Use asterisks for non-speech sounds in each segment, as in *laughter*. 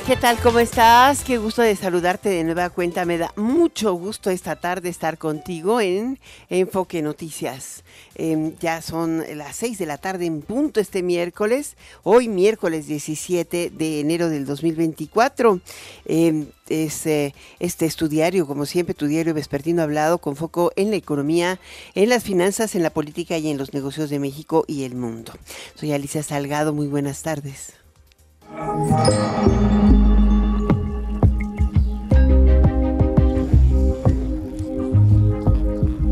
¿Qué tal? ¿Cómo estás? Qué gusto de saludarte de nueva cuenta. Me da mucho gusto esta tarde estar contigo en Enfoque Noticias. Em, ya son las 6 de la tarde en punto este miércoles, hoy miércoles 17 de enero del 2024. Em, es eh, este estudiario, como siempre, tu diario vespertino hablado con foco en la economía, en las finanzas, en la política y en los negocios de México y el mundo. Soy Alicia Salgado, muy buenas tardes.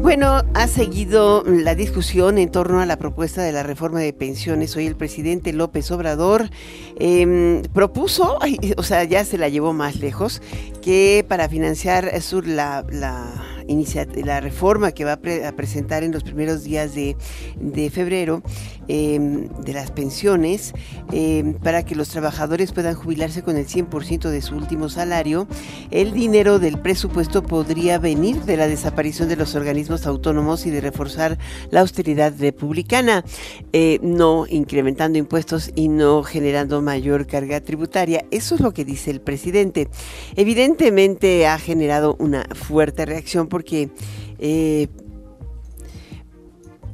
Bueno, ha seguido la discusión en torno a la propuesta de la reforma de pensiones. Hoy el presidente López Obrador em, propuso, o sea, ya se la llevó más lejos, que para financiar sur la, la la reforma que va a, presentar en los primeros días de, febrero em, de las pensiones em, para que los trabajadores puedan jubilarse con el 100% de su último salario, el dinero del presupuesto podría venir de la desaparición de los organismos autónomos y de reforzar la austeridad republicana, eh, no incrementando impuestos y no generando mayor carga tributaria. Eso es lo que dice el presidente. Evidentemente ha generado una fuerte reacción porque eh,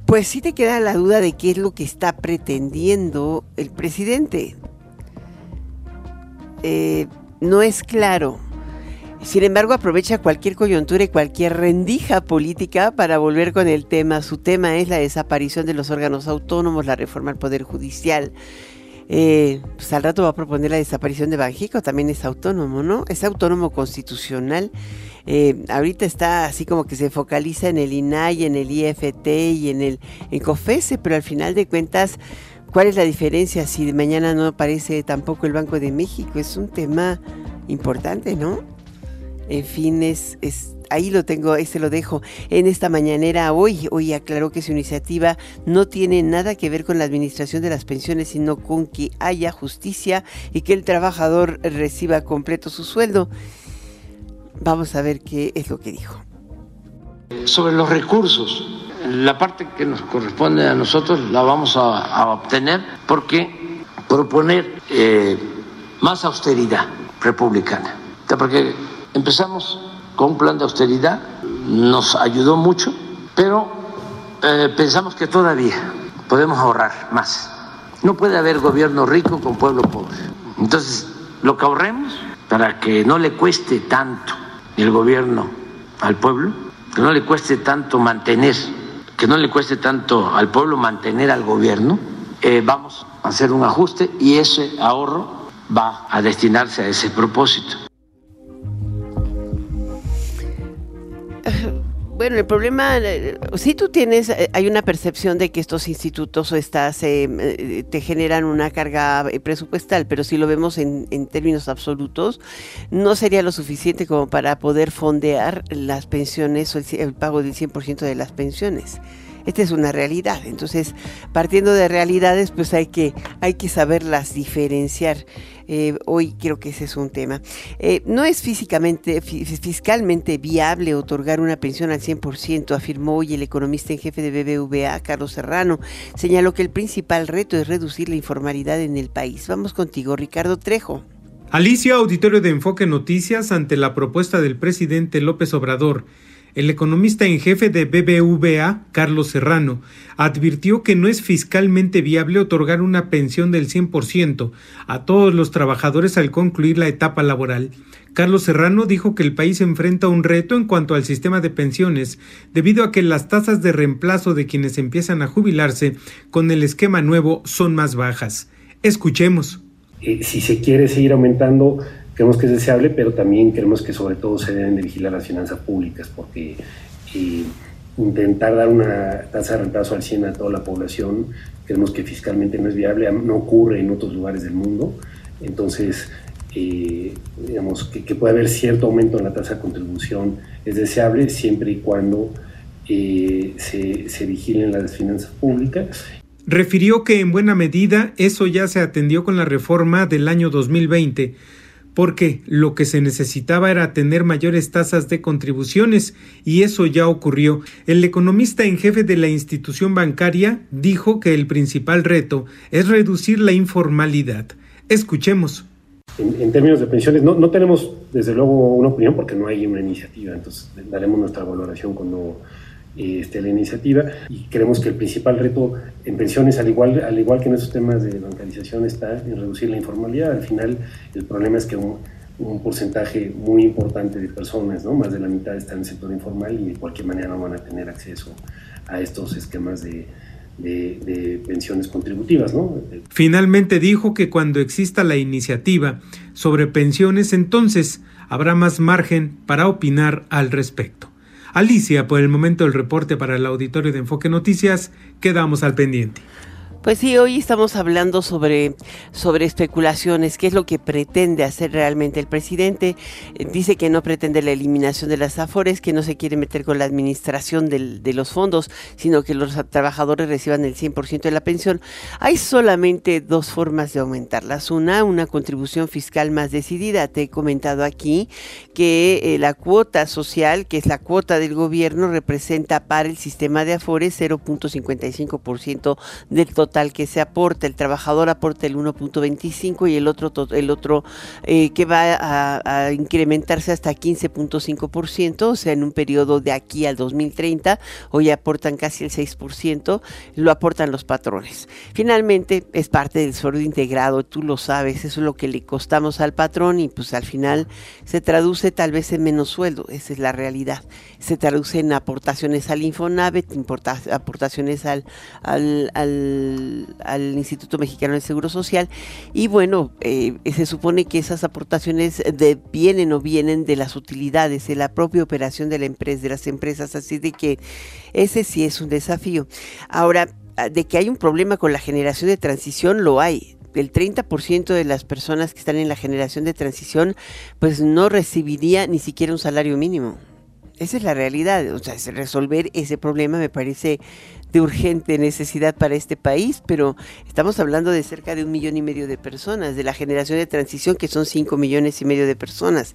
pues sí te queda la duda de qué es lo que está pretendiendo el presidente. Eh, no es claro. Sin embargo, aprovecha cualquier coyuntura y cualquier rendija política para volver con el tema. Su tema es la desaparición de los órganos autónomos, la reforma al Poder Judicial. Eh, pues al rato va a proponer la desaparición de Banjico, también es autónomo, ¿no? Es autónomo constitucional eh, ahorita está así como que se focaliza en el INAI, en el IFT y en el en COFESE, pero al final de cuentas, ¿cuál es la diferencia si mañana no aparece tampoco el Banco de México? Es un tema importante, ¿no? En fin, es, ahí lo tengo, ese lo dejo. En esta mañanera hoy, hoy aclaró que su iniciativa no tiene nada que ver con la administración de las pensiones, sino con que haya justicia y que el trabajador reciba completo su sueldo. Vamos a ver qué es lo que dijo. Sobre los recursos, la parte que nos corresponde a nosotros la vamos a, obtener porque proponer eh, más austeridad republicana. Porque empezamos con un plan de austeridad, nos ayudó mucho, pero eh, pensamos que todavía podemos ahorrar más. No puede haber gobierno rico con pueblo pobre. Entonces, lo que ahorremos para que no le cueste tanto el gobierno al pueblo, que no le cueste tanto mantener, que no le cueste tanto al pueblo mantener al gobierno, eh, vamos a hacer un ajuste y ese ahorro va a destinarse a ese propósito. Bueno, el problema, eh, si tú tienes, eh, hay una percepción de que estos institutos o estas eh, te generan una carga presupuestal, pero si lo vemos en, términos absolutos, no sería lo suficiente como para poder fondear las pensiones o el, pago del 100% de las pensiones. Esta es una realidad. Entonces, partiendo de realidades, pues hay que, hay que saberlas diferenciar. Eh, hoy creo que ese es un tema. Eh, no es físicamente, fiscalmente viable otorgar una pensión al 100%, afirmó hoy el economista en jefe de BBVA, Carlos Serrano. Señaló que el principal reto es reducir la informalidad en el país. Vamos contigo, Ricardo Trejo. Alicia, auditorio de Enfoque Noticias, ante la propuesta del presidente López Obrador el economista en jefe de BBVA, Carlos Serrano, advirtió que no es fiscalmente viable otorgar una pensión del 100% a todos los trabajadores al concluir la etapa laboral. Carlos Serrano dijo que el país enfrenta un reto en cuanto al sistema de pensiones, debido a que las tasas de reemplazo de quienes empiezan a jubilarse con el esquema nuevo son más bajas. Escuchemos. Eh, si se quiere seguir aumentando Queremos que es deseable, pero también queremos que sobre todo se deben de vigilar las finanzas públicas, porque eh, intentar dar una tasa de reemplazo al 100 a toda la población, creemos que fiscalmente no es viable, no ocurre en otros lugares del mundo. Entonces, eh, digamos, que, puede haber cierto aumento en la tasa de contribución es deseable siempre y cuando eh, se, se vigilen las finanzas públicas refirió que en buena medida eso ya se atendió con la reforma del año 2020, porque lo que se necesitaba era tener mayores tasas de contribuciones y eso ya ocurrió. El economista en jefe de la institución bancaria dijo que el principal reto es reducir la informalidad. Escuchemos. En, términos de pensiones, no, tenemos desde luego una opinión porque no hay una iniciativa, entonces daremos nuestra valoración cuando este, la iniciativa y creemos que el principal reto en pensiones, al igual, al igual que en esos temas de bancarización, está en reducir la informalidad. Al final, el problema es que un, porcentaje muy importante de personas, ¿no? más de la mitad, están en el sector informal y de cualquier manera no van a tener acceso a estos esquemas de, pensiones contributivas. Finalmente dijo que cuando exista la iniciativa sobre pensiones, entonces habrá más margen para opinar al respecto. Alicia, por el momento el reporte para el auditorio de Enfoque Noticias, quedamos al pendiente. Pues sí, hoy estamos hablando sobre, sobre especulaciones, qué es lo que pretende hacer realmente el presidente. Dice que no pretende la eliminación de las afores, que no se quiere meter con la administración de los fondos, sino que los trabajadores reciban el 100% de la pensión. Hay solamente dos formas de aumentarlas. Una, una contribución fiscal más decidida. Te he comentado aquí que eh, la cuota social, que es la cuota del gobierno, representa para el sistema de afores 0.55% del total total que se aporta, el trabajador aporta el 1.25 y el otro, el otro eh, que va a, incrementarse hasta 15.5%, o sea, en un periodo de aquí al 2030, hoy aportan casi el 6%, lo aportan los patrones. Finalmente, es parte del sueldo integrado, tú lo sabes, eso es lo que le costamos al patrón y pues al final se traduce tal vez en menos sueldo, esa es la realidad. Se traduce en aportaciones al Infonavit, aportaciones al, Instituto Mexicano del Seguro Social y bueno, eh, se supone que esas aportaciones de, vienen o vienen de las utilidades, de la propia operación de la empresa, de las empresas, así de que ese sí es un desafío. Ahora, de que hay un problema con la generación de transición, lo hay el 30% de las personas que están en la generación de transición, pues no recibiría ni siquiera un salario mínimo. Esa es la realidad. O sea, resolver ese problema me parece de urgente necesidad para este país, pero estamos hablando de cerca de un millón y medio de personas, de la generación de transición que son cinco millones y medio de personas.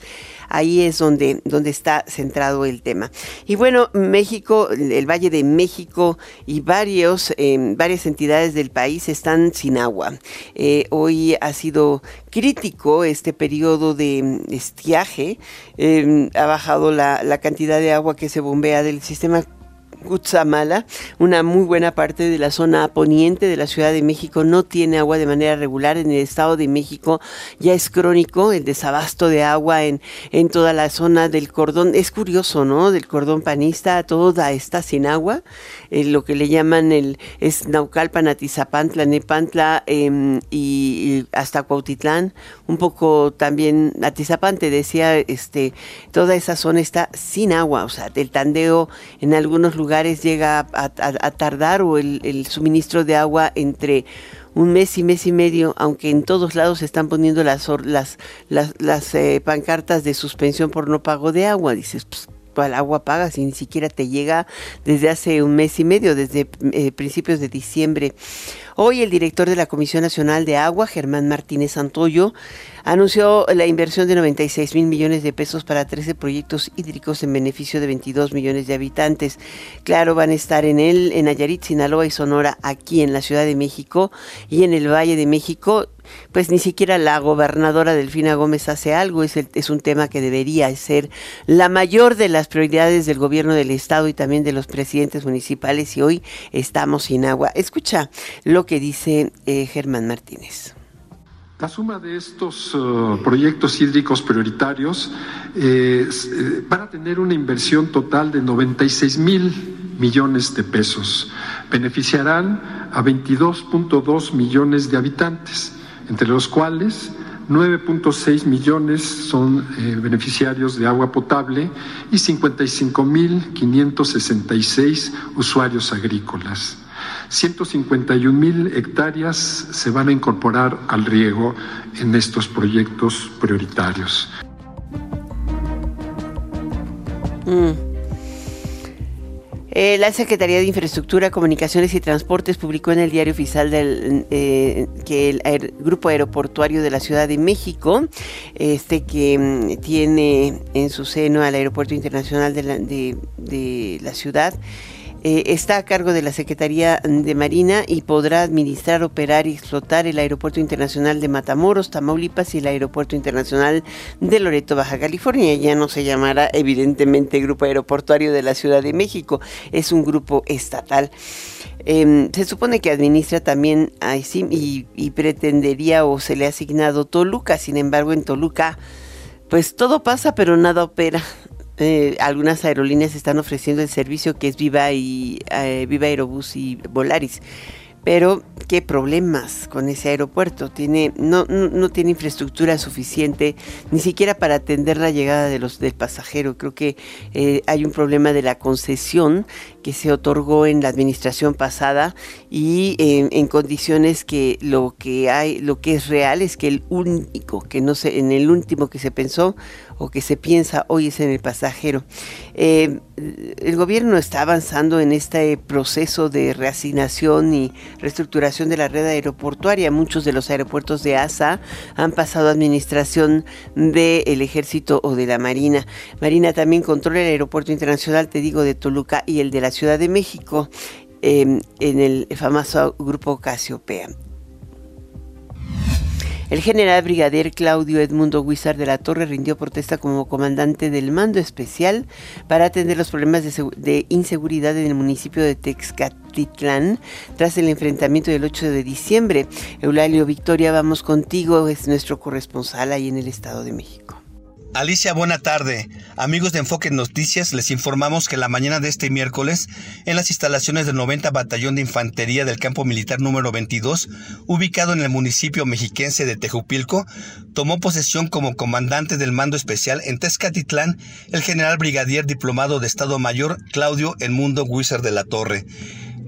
Ahí es donde, donde está centrado el tema. Y bueno, México, el Valle de México y varios, em, varias entidades del país están sin agua. Eh, hoy ha sido crítico este periodo de estiaje. Em, ha bajado la, la cantidad de agua que se bombea del sistema Cutzamala, una muy buena parte de la zona poniente de la Ciudad de México no tiene agua de manera regular. En el Estado de México ya es crónico el desabasto de agua en, en toda la zona del cordón. Es curioso, ¿no? Del cordón panista, toda está sin agua. Eh, lo que le llaman el es Naucalpan, Atizapantla, Nepantla em, y, hasta Cuautitlán. Un poco también Atizapán, te decía, este, toda esa zona está sin agua. O sea, el tandeo en algunos lugares llega a, tardar o el, suministro de agua entre un mes y mes y medio, aunque en todos lados se están poniendo las, las, las, eh, pancartas de suspensión por no pago de agua. Dices, pues, agua paga si ni siquiera te llega desde hace un mes y medio, desde eh, principios de diciembre. Hoy el director de la Comisión Nacional de Agua, Germán Martínez Santoyo, anunció la inversión de 96 mil millones de pesos para 13 proyectos hídricos en beneficio de 22 millones de habitantes. Claro, van a estar en él, en Nayarit, Sinaloa y Sonora, aquí en la Ciudad de México y en el Valle de México. Pues ni siquiera la gobernadora Delfina Gómez hace algo, es, es un tema que debería ser la mayor de las prioridades del gobierno del Estado y también de los presidentes municipales y hoy estamos sin agua. Escucha lo que dice eh, Germán Martínez. La suma de estos uh, proyectos hídricos prioritarios eh, eh, tener una inversión total de 96 mil millones de pesos. Beneficiarán a 22.2 millones de habitantes, entre los cuales 9.6 millones son eh, beneficiarios de agua potable y 55.566 usuarios agrícolas. 151 mil hectáreas se van a incorporar al riego en estos proyectos prioritarios. Mm. Eh, la Secretaría de Infraestructura, Comunicaciones y Transportes publicó en el diario oficial del eh, que el Grupo Aeroportuario de la Ciudad de México, este que mm, tiene en su seno al Aeropuerto Internacional de la ciudad, eh, está a cargo de la Secretaría de Marina y podrá administrar, operar y explotar el Aeropuerto Internacional de Matamoros, Tamaulipas y el Aeropuerto Internacional de Loreto, Baja California. Ya no se llamará evidentemente Grupo Aeroportuario de la Ciudad de México, es un grupo estatal. Em, se supone que administra también y, y pretendería o se le ha asignado Toluca, sin embargo en Toluca pues todo pasa pero nada opera. Eh, algunas aerolíneas están ofreciendo el servicio que es Viva y eh, Viva Aerobús y Volaris. Pero qué problemas con ese aeropuerto. Tiene, no, no, tiene infraestructura suficiente ni siquiera para atender la llegada de los del pasajero. Creo que eh, hay un problema de la concesión que se otorgó en la administración pasada y en condiciones que lo que hay, lo que es real es que el único que no se, en el último que se pensó o que se piensa hoy es en el pasajero. Eh, el gobierno está avanzando en este proceso de reasignación y reestructuración de la red aeroportuaria. Muchos de los aeropuertos de ASA han pasado a administración del ejército o de la Marina. Marina también controla el aeropuerto internacional, te digo, de Toluca y el de la Ciudad de México. Eh, en el famoso grupo Casiopea. El general brigadier Claudio Edmundo Huizar de la Torre rindió protesta como comandante del mando especial para atender los problemas de, inseguridad en el municipio de Texcatitlán tras el enfrentamiento del 8 de diciembre. Eulalio Victoria, vamos contigo, es nuestro corresponsal ahí en el Estado de México. Alicia, buena tarde. Amigos de Enfoque Noticias, les informamos que la mañana de este miércoles, en las instalaciones del 90 Batallón de Infantería del Campo Militar número 22, ubicado en el municipio mexiquense de Tejupilco, tomó posesión como comandante del mando especial en Tezcatitlán el general brigadier diplomado de Estado Mayor Claudio Mundo Huizar de la Torre.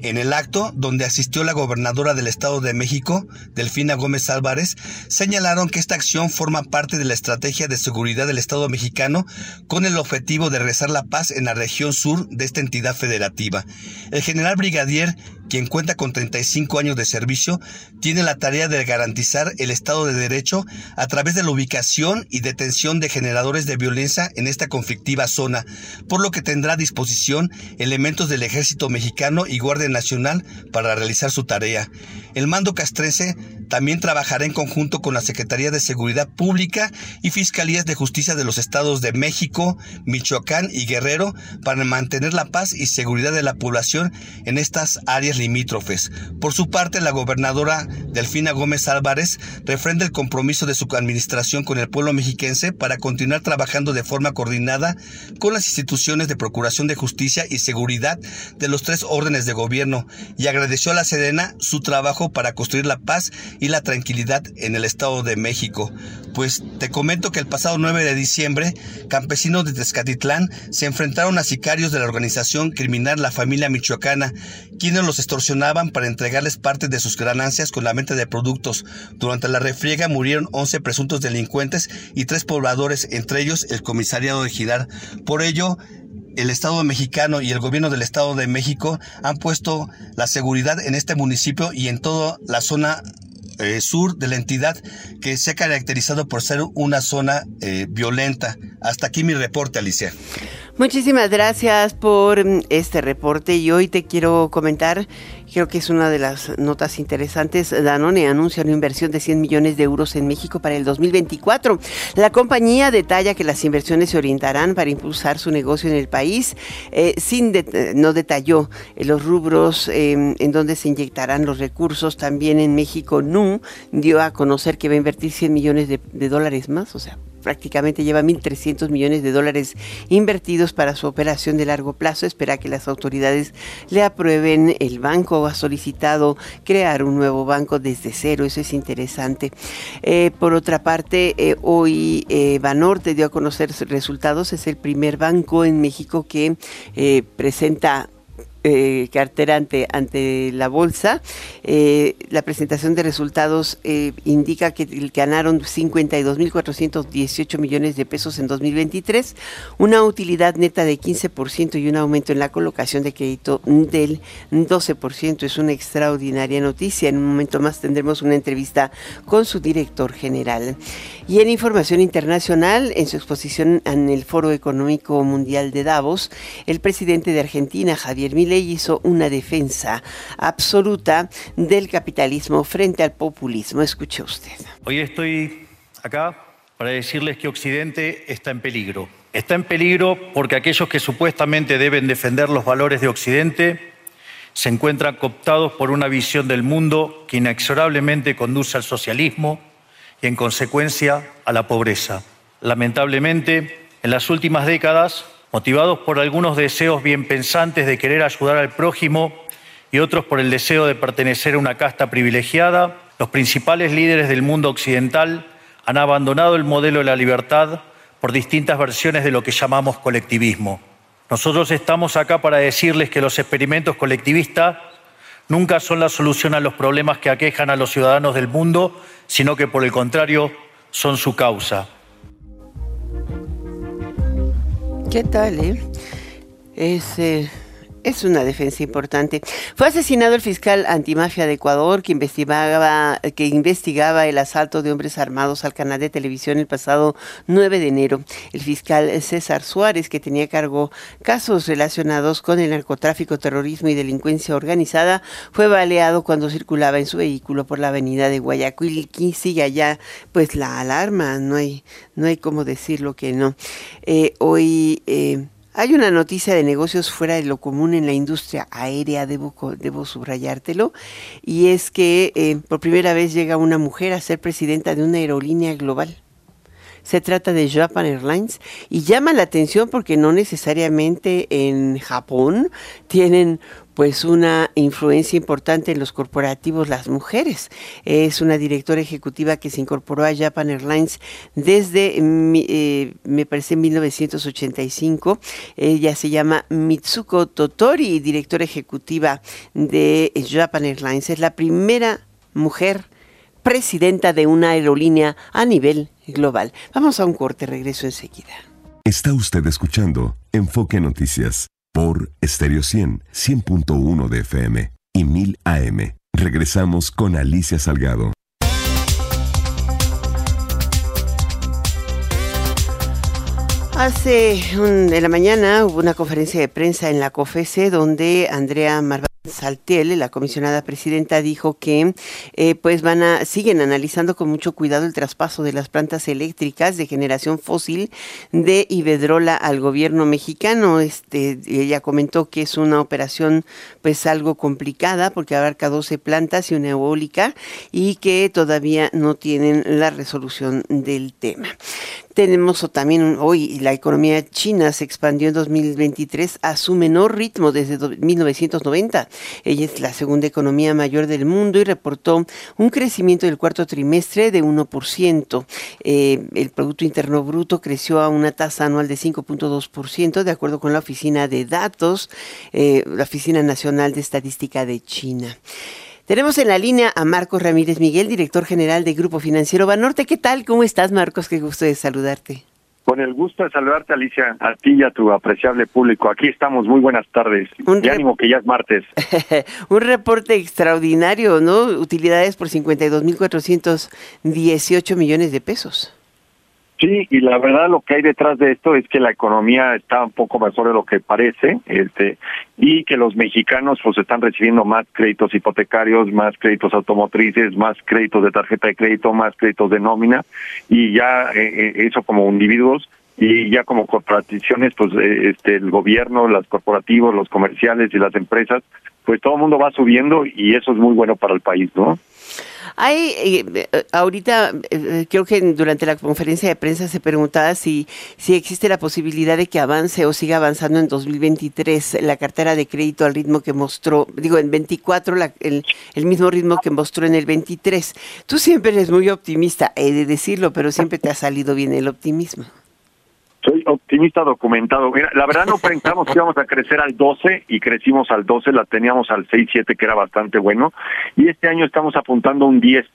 En el acto, donde asistió la gobernadora del Estado de México, Delfina Gómez Álvarez, señalaron que esta acción forma parte de la estrategia de seguridad del Estado mexicano con el objetivo de rezar la paz en la región sur de esta entidad federativa. El general brigadier quien cuenta con 35 años de servicio, tiene la tarea de garantizar el Estado de Derecho a través de la ubicación y detención de generadores de violencia en esta conflictiva zona, por lo que tendrá a disposición elementos del Ejército Mexicano y Guardia Nacional para realizar su tarea. El mando castrense también trabajará en conjunto con la Secretaría de Seguridad Pública y Fiscalías de Justicia de los estados de México, Michoacán y Guerrero para mantener la paz y seguridad de la población en estas áreas limítrofes. Por su parte, la gobernadora Delfina Gómez Álvarez refrenda el compromiso de su administración con el pueblo mexiquense para continuar trabajando de forma coordinada con las instituciones de Procuración de Justicia y Seguridad de los tres órdenes de gobierno y agradeció a la Sedena su trabajo para construir la paz y la tranquilidad en el Estado de México. Pues te comento que el pasado 9 de diciembre, campesinos de Tezcatitlán se enfrentaron a sicarios de la organización criminal La Familia Michoacana, quienes los extorsionaban para entregarles parte de sus ganancias con la venta de productos. Durante la refriega murieron 11 presuntos delincuentes y tres pobladores, entre ellos el comisariado de Girar. Por ello, el Estado mexicano y el gobierno del Estado de México han puesto la seguridad en este municipio y en toda la zona eh, sur de la entidad que se ha caracterizado por ser una zona eh, violenta. Hasta aquí mi reporte, Alicia. Muchísimas gracias por mm, este reporte y hoy te quiero comentar, creo que es una de las notas interesantes, Danone anuncia una inversión de 100 millones de euros en México para el 2024. La compañía detalla que las inversiones se orientarán para impulsar su negocio en el país, eh, sin no detalló los rubros em, en donde se inyectarán los recursos. También en México, NU dio a conocer que va a invertir 100 millones de, de dólares más, o sea, prácticamente lleva 1.300 millones de dólares invertidos para su operación de largo plazo. Espera que las autoridades le aprueben. El banco ha solicitado crear un nuevo banco desde cero. Eso es interesante. Eh, por otra parte, eh, hoy eh, Banorte dio a conocer resultados. Es el primer banco en México que presenta eh, cartera ante, la bolsa. Eh, la presentación de resultados eh, indica que ganaron 52.418 millones de pesos en 2023, una utilidad neta de 15% y un aumento en la colocación de crédito del 12%. Es una extraordinaria noticia. En un momento más tendremos una entrevista con su director general. Y en información internacional, en su exposición en el Foro Económico Mundial de Davos, el presidente de Argentina, Javier Milei, hizo una defensa absoluta del capitalismo frente al populismo. Escuche usted. Hoy estoy acá para decirles que Occidente está en peligro. Está en peligro porque aquellos que supuestamente deben defender los valores de Occidente se encuentran cooptados por una visión del mundo que inexorablemente conduce al socialismo y, en consecuencia, a la pobreza. Lamentablemente, en las últimas décadas, motivados por algunos deseos bien pensantes de querer ayudar al prójimo y otros por el deseo de pertenecer a una casta privilegiada, los principales líderes del mundo occidental han abandonado el modelo de la libertad por distintas versiones de lo que llamamos colectivismo. Nosotros estamos acá para decirles que los experimentos colectivistas nunca son la solución a los problemas que aquejan a los ciudadanos del mundo, sino que por el contrario son su causa. ¿Qué tal, eh? Es eh, es una defensa importante. Fue asesinado el fiscal antimafia de Ecuador que investigaba, que investigaba el asalto de hombres armados al canal de televisión el pasado 9 de enero. El fiscal César Suárez, que tenía cargo casos relacionados con el narcotráfico, terrorismo y delincuencia organizada, fue baleado cuando circulaba en su vehículo por la avenida de Guayaquil. Y sigue allá, pues la alarma, no hay, no hay cómo decirlo que no. Eh, hoy eh, hay una noticia de negocios fuera de lo común en la industria aérea, debo, debo subrayártelo, y es que eh, por primera vez llega una mujer a ser presidenta de una aerolínea global. Se trata de Japan Airlines y llama la atención porque no necesariamente en Japón tienen pues una influencia importante en los corporativos las mujeres. Es una directora ejecutiva que se incorporó a Japan Airlines desde, eh, me parece, 1985. Ella se llama Mitsuko Totori, directora ejecutiva de Japan Airlines. Es la primera mujer presidenta de una aerolínea a nivel global. Vamos a un corte, regreso enseguida. Está usted escuchando Enfoque Noticias por Stereo 100, 100.1 de FM y 1000 AM. Regresamos con Alicia Salgado. Hace en la mañana hubo una conferencia de prensa en la COFESE donde Andrea Marván Saltiel, la comisionada presidenta, dijo que eh, pues van a siguen analizando con mucho cuidado el traspaso de las plantas eléctricas de generación fósil de Iberdrola al gobierno mexicano. Este, ella comentó que es una operación pues algo complicada porque abarca 12 plantas y una eólica y que todavía no tienen la resolución del tema. Tenemos también hoy la economía china se expandió en 2023 a su menor ritmo desde 1990. Ella es la segunda economía mayor del mundo y reportó un crecimiento del cuarto trimestre de 1%. Eh, el Producto Interno Bruto creció a una tasa anual de 5.2% de acuerdo con la Oficina de Datos, eh, la Oficina Nacional de Estadística de China. Tenemos en la línea a Marcos Ramírez Miguel, director general de Grupo Financiero Banorte. ¿Qué tal? ¿Cómo estás, Marcos? Qué gusto de saludarte. Con el gusto de saludarte, Alicia, a ti y a tu apreciable público. Aquí estamos, muy buenas tardes. Un y ánimo que ya es martes. *laughs* Un reporte extraordinario, ¿no? Utilidades por 52.418 millones de pesos. Sí, y la verdad lo que hay detrás de esto es que la economía está un poco mejor de lo que parece, este, y que los mexicanos pues están recibiendo más créditos hipotecarios, más créditos automotrices, más créditos de tarjeta de crédito, más créditos de nómina, y ya eh, eh, eso como individuos y ya como corporaciones, pues eh, este el gobierno, los corporativos, los comerciales y las empresas, pues todo el mundo va subiendo y eso es muy bueno para el país, ¿no? Hay, eh, eh, ahorita, eh, creo que durante la conferencia de prensa se preguntaba si, si existe la posibilidad de que avance o siga avanzando en 2023 la cartera de crédito al ritmo que mostró, digo, en 24, el, el mismo ritmo que mostró en el 23. Tú siempre eres muy optimista, he de decirlo, pero siempre te ha salido bien el optimismo. Soy optimista Sí, está documentado. Mira, la verdad no pensamos que íbamos a crecer al 12 y crecimos al 12, la teníamos al 6, 7, que era bastante bueno. Y este año estamos apuntando a un 10.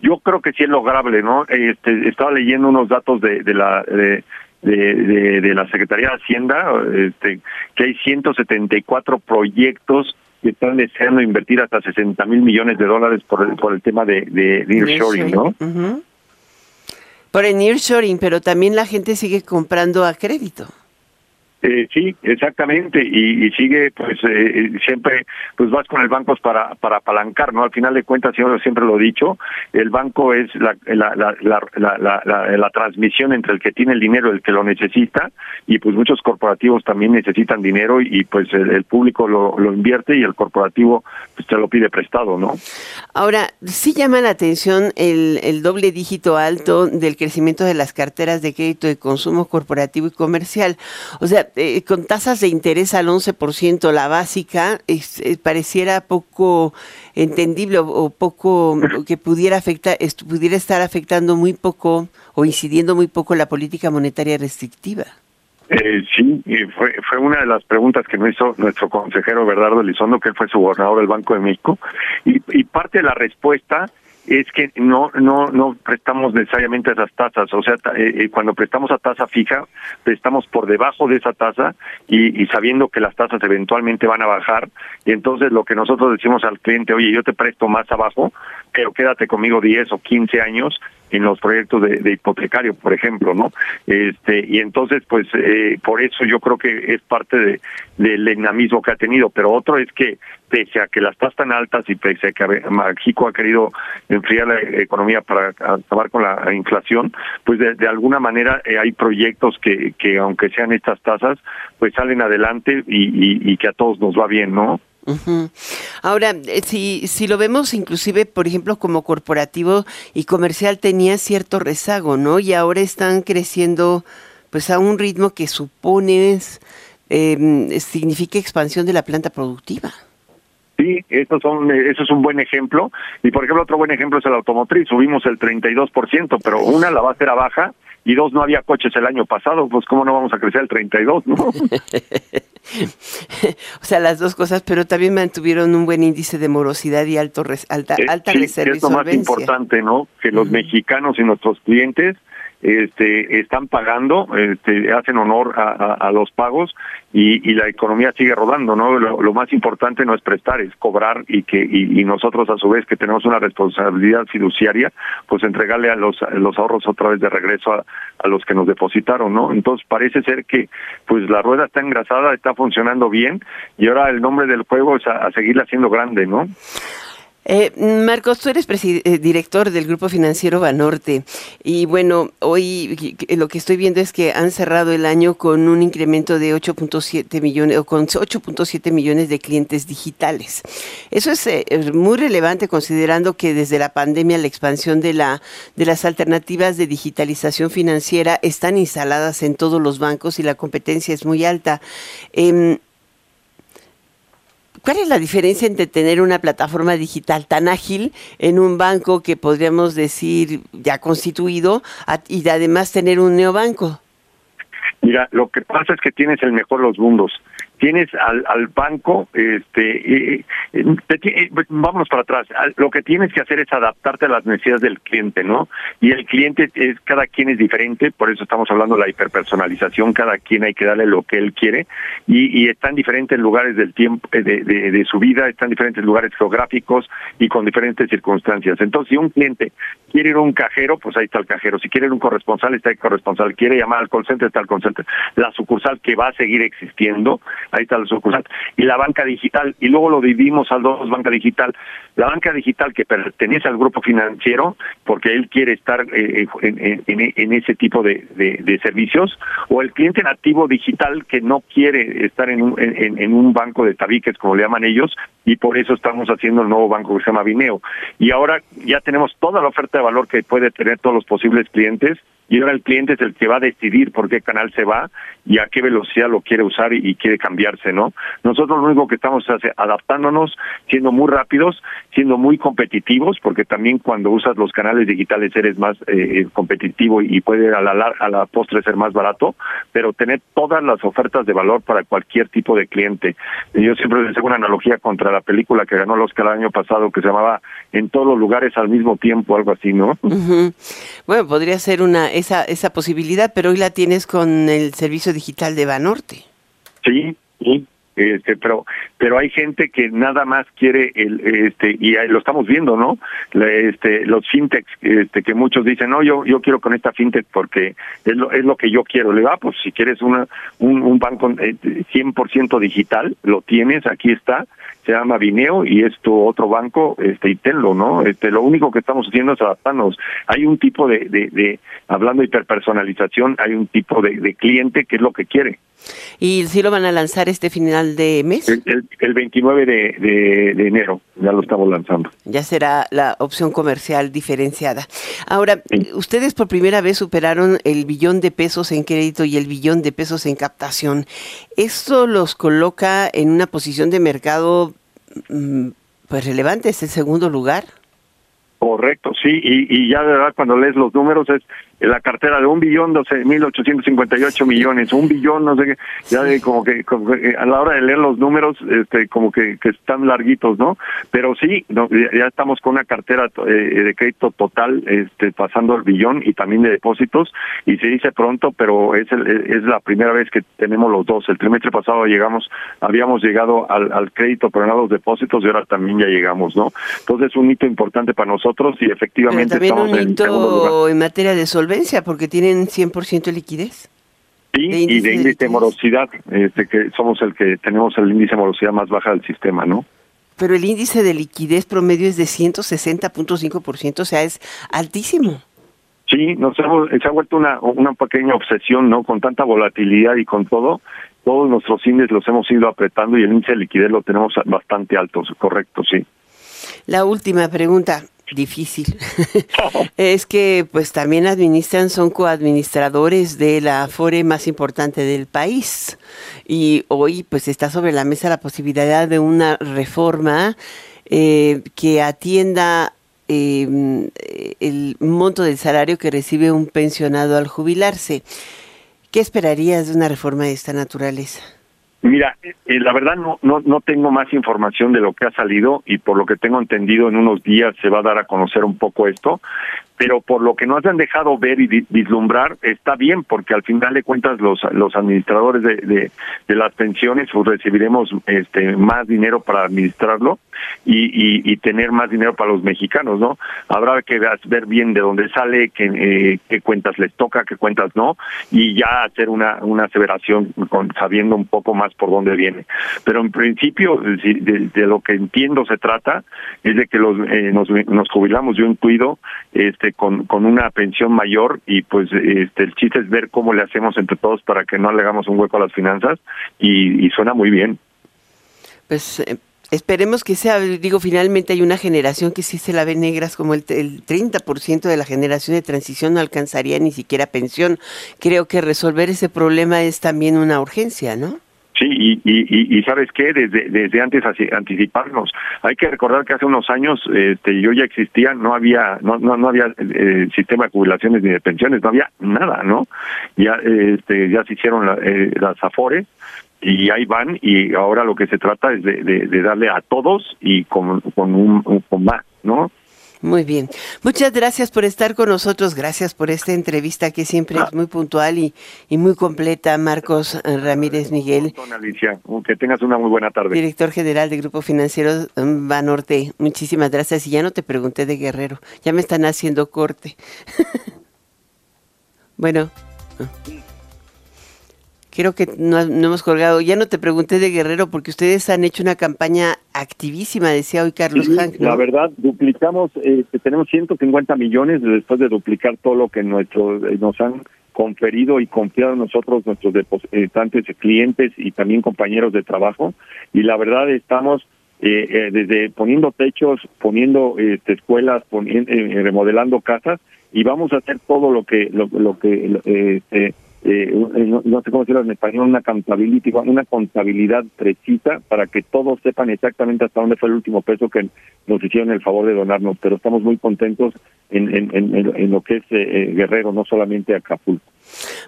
Yo creo que sí es lograble, ¿no? Este, estaba leyendo unos datos de, de la... De, de, de, la Secretaría de Hacienda, este, que hay 174 proyectos que están deseando invertir hasta 60 mil millones de dólares por el, por el tema de, de, nearshoring, ¿no? Por el nearshoring, pero también la gente sigue comprando a crédito. Eh, sí, exactamente, y, sigue, pues eh, eh, siempre, pues vas con el banco para, para apalancar, ¿no? Al final de cuentas, yo siempre lo he dicho, el banco es la, la, la, la, transmisión entre el que tiene el dinero el que lo necesita, y pues muchos corporativos también necesitan dinero y, pues el, público lo, lo, invierte y el corporativo pues te lo pide prestado, ¿no? Ahora, sí llama la atención el, el doble dígito alto del crecimiento de las carteras de crédito de consumo corporativo y comercial. O sea, eh, con tasas de interés al 11%, la básica, eh, pareciera poco entendible o, poco que pudiera afectar, pudiera estar afectando muy poco o incidiendo muy poco la política monetaria restrictiva. Eh, sí, fue, fue una de las preguntas que nos hizo nuestro consejero Bernardo Elizondo, que fue su gobernador del Banco de México, y, y parte de la respuesta es que no no no prestamos necesariamente esas tasas, o sea, eh, eh, cuando prestamos a tasa fija, prestamos por debajo de esa tasa y, y, sabiendo que las tasas eventualmente van a bajar, y entonces lo que nosotros decimos al cliente, oye, yo te presto más abajo, pero quédate conmigo 10 o 15 años en los proyectos de, hipotecario, por ejemplo, ¿no? Este y entonces, pues, eh, por eso yo creo que es parte de, del dinamismo que ha tenido, pero otro es que pese a que las tasas tan altas y pese a que México ha querido enfriar la economía para acabar con la inflación, pues de, alguna manera eh, hay proyectos que, que aunque sean estas tasas, pues salen adelante y, y que a todos nos va bien, ¿no? Ahora, eh, si, si lo vemos inclusive, por ejemplo, como corporativo y comercial tenía cierto rezago, ¿no? Y ahora están creciendo pues a un ritmo que supone eh, significa expansión de la planta productiva. Sí, eso, son, eso es un buen ejemplo. Y por ejemplo, otro buen ejemplo es el automotriz. Subimos el 32%, pero una, la base era baja y dos, no había coches el año pasado. Pues, ¿cómo no vamos a crecer el 32, no? *laughs* o sea, las dos cosas, pero también mantuvieron un buen índice de morosidad y alto alta, eh, alta sí, Es lo más importante, ¿no? Que los mexicanos y nuestros clientes este, están pagando, este, hacen honor a, los pagos y, la economía sigue rodando, ¿no? Lo, más importante no es prestar, es cobrar y que y, nosotros a su vez que tenemos una responsabilidad fiduciaria, pues entregarle a los, los ahorros otra vez de regreso a, a los que nos depositaron, ¿no? Entonces parece ser que pues la rueda está engrasada, está funcionando bien y ahora el nombre del juego es a, a seguirla haciendo grande, ¿no? Eh, Marcos, tú eres eh, director del Grupo Financiero Banorte y bueno, hoy lo que estoy viendo es que han cerrado el año con un incremento de 8.7 millones o con 8.7 millones de clientes digitales. Eso es eh, muy relevante considerando que desde la pandemia la expansión de la de las alternativas de digitalización financiera están instaladas en todos los bancos y la competencia es muy alta. Em, ¿Cuál es la diferencia entre tener una plataforma digital tan ágil en un banco que podríamos decir ya constituido y además tener un neobanco? Mira, lo que pasa es que tienes el mejor de los mundos tienes al, al banco, este, vámonos para atrás, lo que tienes que hacer es adaptarte a las necesidades del cliente, ¿no? Y el cliente es, cada quien es diferente, por eso estamos hablando de la hiperpersonalización, cada quien hay que darle lo que él quiere, y, y está en diferentes lugares del tiempo, de, de, de su vida, está en diferentes lugares geográficos y con diferentes circunstancias. Entonces, si un cliente quiere ir a un cajero, pues ahí está el cajero, si quiere ir a un corresponsal, está el corresponsal, quiere llamar al call está el call la sucursal que va a seguir existiendo, ahí está la sucursal, y la banca digital, y luego lo dividimos a dos, banca digital. La banca digital que pertenece al grupo financiero, porque él quiere estar eh, en, en, ese tipo de, de, servicios, o el cliente nativo digital que no quiere estar en un, en, un banco de tabiques, como le llaman ellos, y por eso estamos haciendo el nuevo banco que se llama Vineo. Y ahora ya tenemos toda la oferta de valor que puede tener todos los posibles clientes, y ahora el cliente es el que va a decidir por qué canal se va y a qué velocidad lo quiere usar y, quiere cambiarse, ¿no? Nosotros lo único que estamos es adaptándonos, siendo muy rápidos, siendo muy competitivos, porque también cuando usas los canales digitales eres más eh, competitivo y puede a la, a la postre ser más barato, pero tener todas las ofertas de valor para cualquier tipo de cliente. Yo siempre les hago una analogía contra la película que ganó el Oscar el año pasado, que se llamaba En todos los lugares al mismo tiempo, algo así, ¿no? Bueno, podría ser una esa, esa posibilidad, pero hoy la tienes con el servicio digital de Banorte. Sí, sí. Este, pero pero hay gente que nada más quiere el este y lo estamos viendo no este los fintechs este que muchos dicen no yo yo quiero con esta fintech porque es lo es lo que yo quiero le va ah, pues si quieres una un, un banco 100% eh, digital lo tienes aquí está se llama Vineo y es tu otro banco, este, y tenlo, ¿no? Este, lo único que estamos haciendo es adaptarnos. Hay un tipo de, de, de hablando de hiperpersonalización, hay un tipo de, de, cliente que es lo que quiere. ¿Y si lo van a lanzar este final de mes? El, el, 29 de, de, enero, ya lo estamos lanzando. Ya será la opción comercial diferenciada. Ahora, ustedes por primera vez superaron el billón de pesos en crédito y el billón de pesos en captación. ¿Esto los coloca en una posición de mercado Mm, pues relevante, es el segundo lugar. Correcto, sí, y, y ya de verdad cuando lees los números es la cartera de un billón doce mil ochocientos cincuenta y ocho millones, un billón, no sé qué, ya de como, que, a la hora de leer los números, este, como que, que están larguitos, ¿no? Pero sí, ya, estamos con una cartera eh, de crédito total, este, pasando el billón y también de depósitos, y se dice pronto, pero es, es la primera vez que tenemos los dos. El trimestre pasado llegamos, habíamos llegado al, al crédito, pero no los depósitos, y ahora también ya llegamos, ¿no? Entonces es un hito importante para nosotros y efectivamente estamos un hito en, materia de sol porque tienen 100% de liquidez. Sí, y de índice de, morosidad, este, que somos el que tenemos el índice de morosidad más baja del sistema, ¿no? Pero el índice de liquidez promedio es de 160.5%, o sea, es altísimo. Sí, nos hemos, se ha vuelto una, una pequeña obsesión, ¿no? Con tanta volatilidad y con todo, todos nuestros índices los hemos ido apretando y el índice de liquidez lo tenemos bastante alto, correcto, sí. La última pregunta difícil *laughs* *laughs* es que pues también administran, son coadministradores de la Afore más importante del país y hoy pues está sobre la mesa la posibilidad de una reforma eh, que atienda em, el monto del salario que recibe un pensionado al jubilarse. ¿Qué esperarías de una reforma de esta naturaleza? Mira, eh, la verdad no, no, no tengo más información de lo que ha salido y por lo que tengo entendido en unos días se va a dar a conocer un poco esto, pero por lo que nos han dejado ver y vislumbrar está bien porque al final de cuentas los los administradores de, de, de las pensiones pues recibiremos este más dinero para administrarlo y, y, tener más dinero para los mexicanos, ¿no? Habrá que ver bien de dónde sale, qué, eh, qué cuentas les toca, qué cuentas no, y ya hacer una, una aseveración con, sabiendo un poco más por dónde viene. Pero en principio, de, de lo que entiendo se trata, es de que los, eh, nos, nos jubilamos, yo incluido, este, con, con una pensión mayor y pues este, el chiste es ver cómo le hacemos entre todos para que no le hagamos un hueco a las finanzas y, suena muy bien. Pues eh, Esperemos que sea, digo, finalmente hay una generación que sí se la ve negras, como el, el 30% de la generación de transición no alcanzaría ni siquiera pensión. Creo que resolver ese problema es también una urgencia, ¿no? Y, y, y, sabes qué, desde, desde antes anticiparnos. Hay que recordar que hace unos años este, yo ya existía, no había no no, no había eh, sistema de jubilaciones ni de pensiones, no había nada, ¿no? Ya este, ya se hicieron eh, las afores y ahí van y ahora lo que se trata es de, de, darle a todos y con, con un, con más, ¿no? Muy bien. Muchas gracias por estar con nosotros. Gracias por esta entrevista que siempre es muy puntual y, y muy completa. Marcos Ramírez Miguel. Alicia. Que tengas una muy buena tarde. Director general de Grupo Financiero Banorte. Muchísimas gracias. Y ya no te pregunté de Guerrero. Ya me están haciendo corte. *laughs* bueno. Creo que no, hemos colgado. Ya no te pregunté de Guerrero porque ustedes han hecho una campaña activísima, decía hoy Carlos Hank. La verdad, duplicamos, eh, tenemos 150 millones después de duplicar todo lo que nuestro, eh, nos han conferido y confiado en nosotros, nuestros depositantes, clientes y también compañeros de trabajo. Y la verdad estamos eh, desde poniendo techos, poniendo este, escuelas, poniendo, remodelando casas y vamos a hacer todo lo que lo, lo que eh, eh, no, sé cómo decirlo en español, una contabilidad, una contabilidad precisa para que todos sepan exactamente hasta dónde fue el último peso que nos hicieron el favor de donarnos, pero estamos muy contentos en, en, en, lo que es eh, Guerrero, no solamente Acapulco.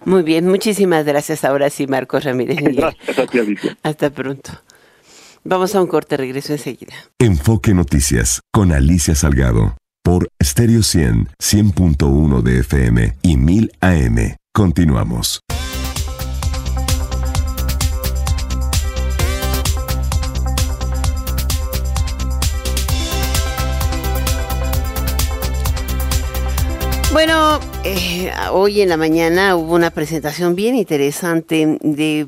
Muy bien, muchísimas gracias ahora sí, Marcos Ramírez. *laughs* Gracias Hasta pronto. Vamos a un corte, regreso enseguida. Enfoque Noticias con Alicia Salgado por Stereo 100, 100.1 de FM y 1000 AM. Continuamos. Bueno, eh, hoy en la mañana hubo una presentación bien interesante de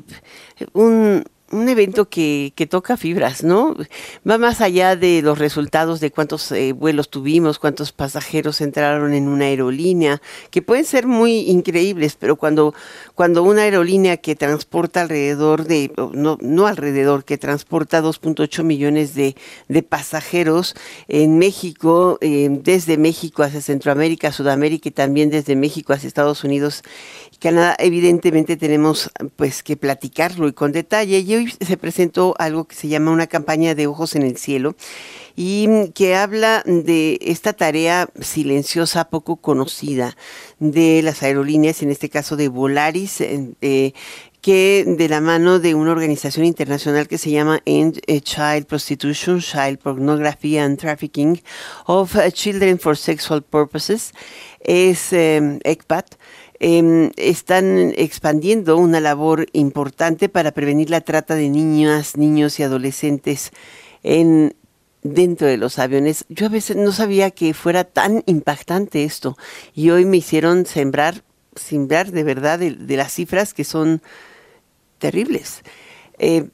un un evento que, que, toca fibras, ¿no? Va más allá de los resultados de cuántos eh, vuelos tuvimos, cuántos pasajeros entraron en una aerolínea, que pueden ser muy increíbles, pero cuando, cuando una aerolínea que transporta alrededor de, no, no alrededor, que transporta 2.8 millones de, de, pasajeros en México, eh, desde México hacia Centroamérica, Sudamérica y también desde México hacia Estados Unidos Canadá, evidentemente tenemos pues que platicarlo y con detalle. Y se presentó algo que se llama una campaña de ojos en el cielo y que habla de esta tarea silenciosa, poco conocida de las aerolíneas, en este caso de Volaris, eh, que de la mano de una organización internacional que se llama End Child Prostitution, Child Pornography and Trafficking of Children for Sexual Purposes, es eh, ECPAT, Em, están expandiendo una labor importante para prevenir la trata de niñas, niños y adolescentes en dentro de los aviones. Yo a veces no sabía que fuera tan impactante esto y hoy me hicieron sembrar, sembrar de verdad de, las cifras que son terribles. Eh,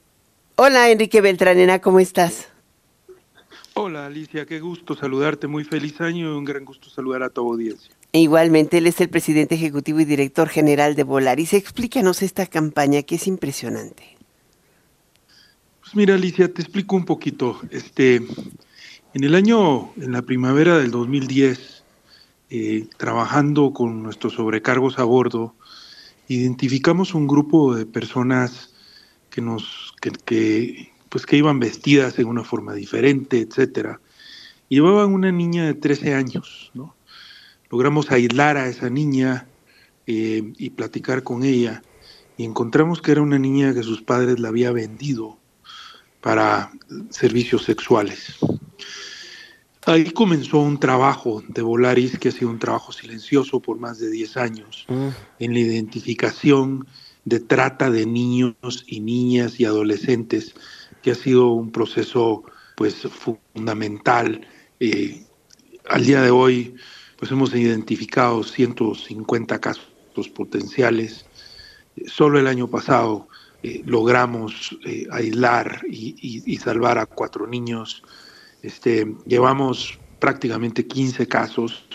hola Enrique Beltranena, ¿cómo estás? Hola Alicia, qué gusto saludarte, muy feliz año y un gran gusto saludar a tu audiencia. Igualmente, él es el presidente ejecutivo y director general de Volaris. Explícanos esta campaña que es impresionante. Pues mira, Alicia, te explico un poquito. Este, en el año, en la primavera del 2010, eh, trabajando con nuestros sobrecargos a bordo, identificamos un grupo de personas que nos, que, pues que iban vestidas de una forma diferente, etcétera. Llevaban una niña de 13 años, ¿no? Logramos aislar a esa niña eh, y platicar con ella y encontramos que era una niña que sus padres la había vendido para servicios sexuales. Ahí comenzó un trabajo de Volaris que ha sido un trabajo silencioso por más de 10 años mm. en la identificación de trata de niños y niñas y adolescentes, que ha sido un proceso pues fundamental. Eh, al día de hoy pues hemos identificado 150 casos potenciales. Solo el año pasado eh, logramos eh, aislar y, salvar a cuatro niños. Este, llevamos prácticamente 15 casos.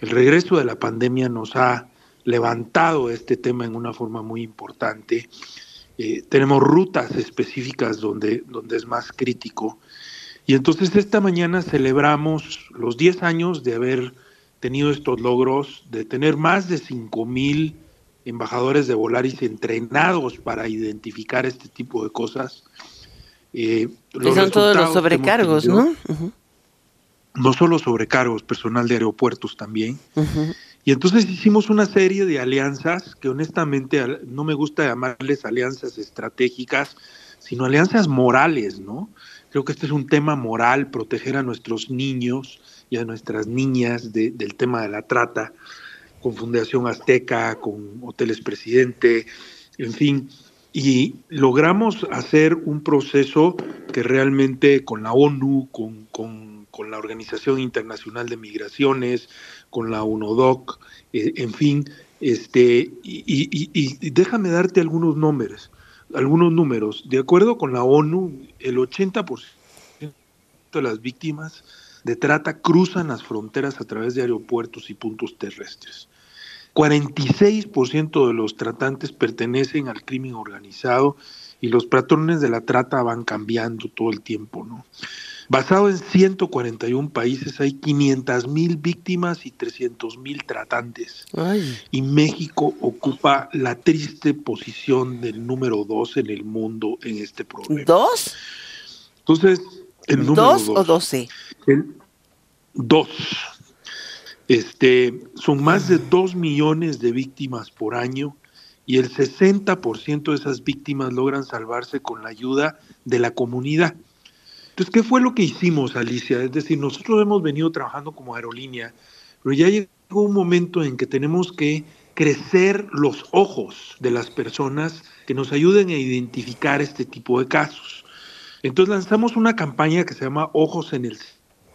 El regreso de la pandemia nos ha levantado este tema en una forma muy importante. Eh, tenemos rutas específicas donde, donde es más crítico. Y entonces esta mañana celebramos los 10 años de haber tenido estos logros, de tener más de 5.000 embajadores de Volaris entrenados para identificar este tipo de cosas. Eh, son todos los sobrecargos, ¿no? No solo sobrecargos, personal de aeropuertos también. Y entonces hicimos una serie de alianzas que honestamente no me gusta llamarles alianzas estratégicas, sino alianzas morales, ¿no? Creo que este es un tema moral, proteger a nuestros niños, y a nuestras niñas del tema de la trata, con Fundación Azteca, con Hoteles Presidente, en fin, y logramos hacer un proceso que realmente con la ONU, con, la Organización Internacional de Migraciones, con la UNODOC, eh, en fin, este, y, y, déjame darte algunos números, algunos números. De acuerdo con la ONU, el 80% de las víctimas de trata cruzan las fronteras a través de aeropuertos y puntos terrestres. 46% de los tratantes pertenecen al crimen organizado y los patrones de la trata van cambiando todo el tiempo, ¿no? Basado en 141 países, hay 500 mil víctimas y 300 mil tratantes. Y México ocupa la triste posición del número dos en el mundo en este problema. ¿Dos? Entonces, el número ¿Dos, o doce? dos. Este, son más de dos millones de víctimas por año y el 60% de esas víctimas logran salvarse con la ayuda de la comunidad. Entonces, ¿qué fue lo que hicimos, Alicia? Es decir, nosotros hemos venido trabajando como aerolínea, pero ya llegó un momento en que tenemos que crecer los ojos de las personas que nos ayuden a identificar este tipo de casos. Entonces lanzamos una campaña que se llama Ojos en el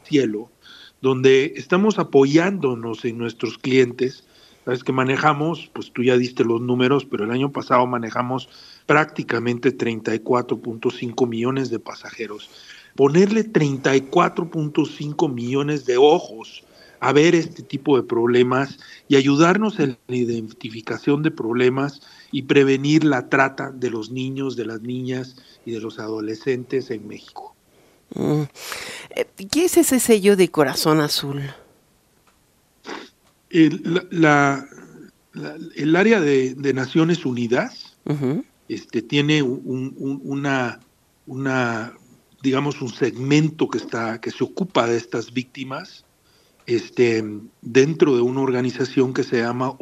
Cielo, donde estamos apoyándonos en nuestros clientes. Sabes que manejamos, pues tú ya diste los números, pero el año pasado manejamos prácticamente 34.5 millones de pasajeros ponerle 34.5 millones de ojos a ver este tipo de problemas y ayudarnos en la identificación de problemas y prevenir la trata de los niños, de las niñas y de los adolescentes en México. Mm. Eh, ¿Qué es ese sello de corazón azul? El, el área de, Naciones Unidas este, tiene una, una digamos, un segmento que, está, que se ocupa de estas víctimas este, dentro de una organización que se llama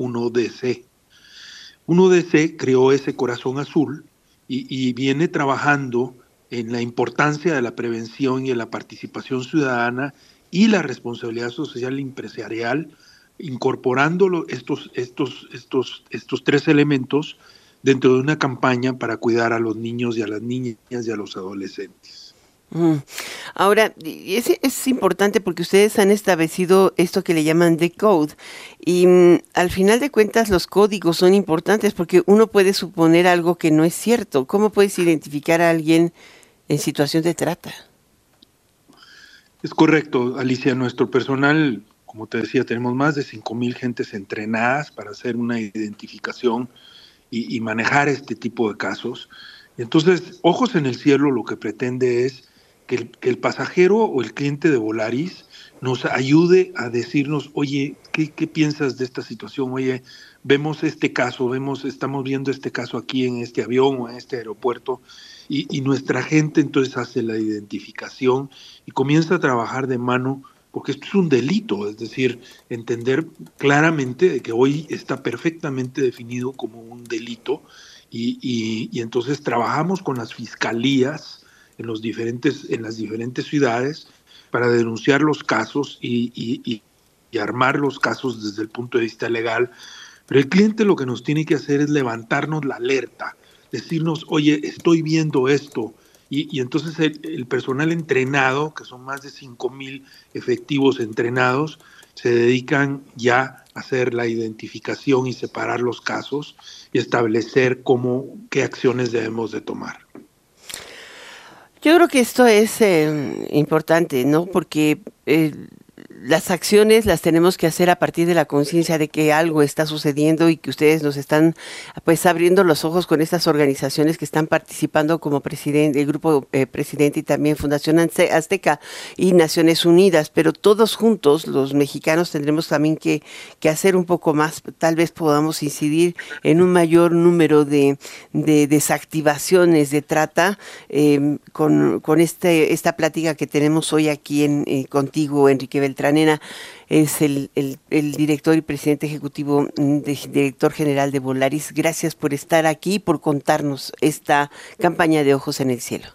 UNODC. UNODC creó ese corazón azul y, viene trabajando en la importancia de la prevención y de la participación ciudadana y la responsabilidad social empresarial, incorporando estos, estos, estos, estos tres elementos dentro de una campaña para cuidar a los niños y a las niñas y a los adolescentes. Ahora, es, es, importante porque ustedes han establecido esto que le llaman the code y mm, al final de cuentas los códigos son importantes porque uno puede suponer algo que no es cierto. ¿Cómo puedes identificar a alguien en situación de trata? Es correcto, Alicia. Nuestro personal, como te decía, tenemos más de 5.000 gentes entrenadas para hacer una identificación y, y manejar este tipo de casos. Entonces, Ojos en el Cielo lo que pretende es que el, pasajero o el cliente de Volaris nos ayude a decirnos, oye, ¿qué, piensas de esta situación? Oye, vemos este caso, vemos, estamos viendo este caso aquí en este avión o en este aeropuerto, y, nuestra gente entonces hace la identificación y comienza a trabajar de mano, porque esto es un delito, es decir, entender claramente que hoy está perfectamente definido como un delito, y entonces trabajamos con las fiscalías, en, los diferentes, en las diferentes ciudades para denunciar los casos y, armar los casos desde el punto de vista legal. Pero el cliente lo que nos tiene que hacer es levantarnos la alerta, decirnos, oye, estoy viendo esto. Y, entonces el, personal entrenado, que son más de 5 mil efectivos entrenados, se dedican ya a hacer la identificación y separar los casos y establecer cómo, qué acciones debemos de tomar. Yo creo que esto es eh, importante, ¿no? Porque eh, las acciones las tenemos que hacer a partir de la conciencia de que algo está sucediendo y que ustedes nos están pues abriendo los ojos con estas organizaciones que están participando como presidente, el grupo eh, presidente y también Fundación Azteca y Naciones Unidas, pero todos juntos los mexicanos tendremos también que, que hacer un poco más, tal vez podamos incidir en un mayor número de, de desactivaciones de trata eh, con, con este, esta plática que tenemos hoy aquí en, eh, contigo, Enrique Beltrán Nena es el, director y presidente ejecutivo, mm, director general de Volaris. Gracias por estar aquí y por contarnos esta campaña de Ojos en el Cielo.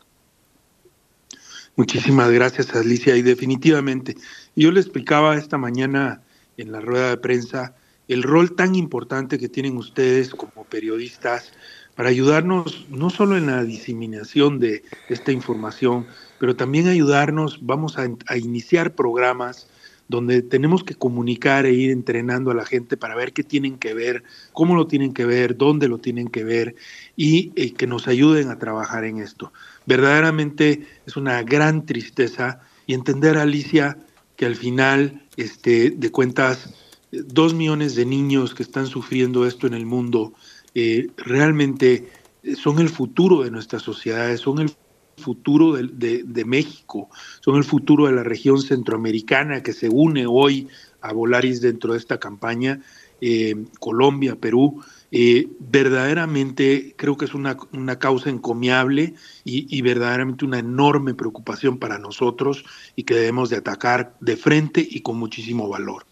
Muchísimas gracias, Alicia. Y definitivamente, yo le explicaba esta mañana en la rueda de prensa el rol tan importante que tienen ustedes como periodistas para ayudarnos no solo en la diseminación de esta información, pero también ayudarnos, vamos a iniciar programas donde tenemos que comunicar e ir entrenando a la gente para ver qué tienen que ver, cómo lo tienen que ver, dónde lo tienen que ver y que nos ayuden a trabajar en esto. Verdaderamente es una gran tristeza y entender, Alicia, que al final este, de cuentas, dos millones de niños que están sufriendo esto en el mundo eh, realmente son el futuro de nuestras sociedades, son el futuro de, México, son el futuro de la región centroamericana que se une hoy a Volaris dentro de esta campaña, eh, Colombia, Perú. Eh, verdaderamente creo que es una, causa encomiable y, verdaderamente una enorme preocupación para nosotros y que debemos de atacar de frente y con muchísimo valor.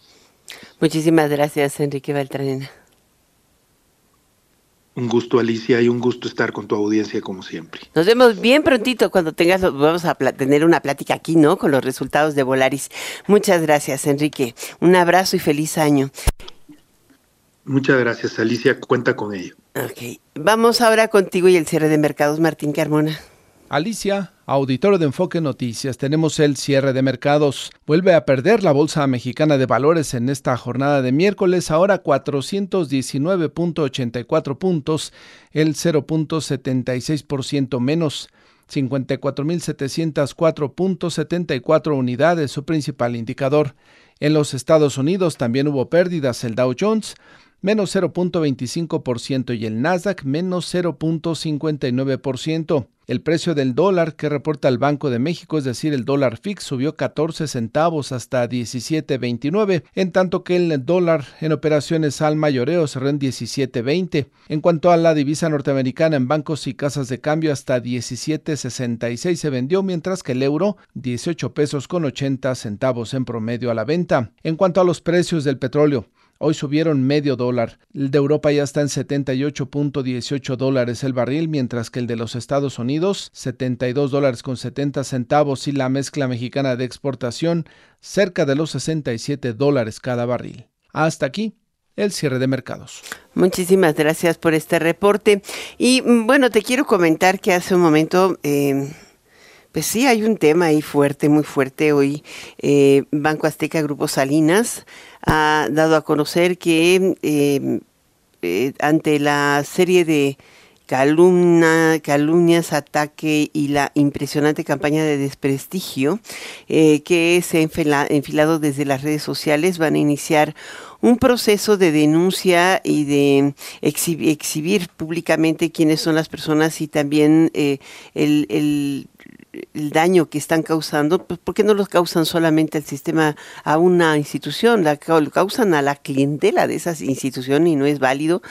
Muchísimas gracias, Enrique Beltrán. Un gusto, Alicia, y un gusto estar con tu audiencia como siempre. Nos vemos bien prontito cuando tengas, vamos a tener una plática aquí, ¿no? Con los resultados de Volaris. Muchas gracias, Enrique. Un abrazo y feliz año. Muchas gracias, Alicia. Cuenta con ello. Ok. Vamos ahora contigo y el cierre de mercados, Martín Carmona. Alicia, auditorio de Enfoque Noticias, tenemos el cierre de mercados. Vuelve a perder la Bolsa Mexicana de Valores en esta jornada de miércoles, ahora 419.84 puntos, el 0.76% menos. 54.704.74 unidades, su principal indicador. En los Estados Unidos también hubo pérdidas. El Dow Jones menos 0.25% y el Nasdaq menos 0.59%. El precio del dólar que reporta el Banco de México, es decir, el dólar fix, subió 14 centavos hasta 17.29, en tanto que el dólar en operaciones al mayoreo cerró en 17.20. En cuanto a la divisa norteamericana en bancos y casas de cambio, hasta 17.66 se vendió, mientras que el euro 18 pesos con 80 centavos en promedio a la venta. En cuanto a los precios del petróleo, Hoy subieron medio dólar. El de Europa ya está en 78.18 dólares el barril, mientras que el de los Estados Unidos 72 dólares con 70 centavos y la mezcla mexicana de exportación cerca de los 67 dólares cada barril. Hasta aquí el cierre de mercados. Muchísimas gracias por este reporte. Y mm, bueno, te quiero comentar que hace un momento... Eh, pues sí, hay un tema ahí fuerte, muy fuerte hoy. Eh, Banco Azteca Grupo Salinas ha dado a conocer que eh, eh, ante la serie de calumna, calumnias, ataque y la impresionante campaña de desprestigio que se ha enfilado desde las redes sociales, van a iniciar un proceso de denuncia y de exhibir, públicamente quiénes son las personas y también el el daño que están causando, pues ¿por qué no lo causan solamente al sistema, a una institución? La, lo causan a la clientela de esas instituciones y no es válido.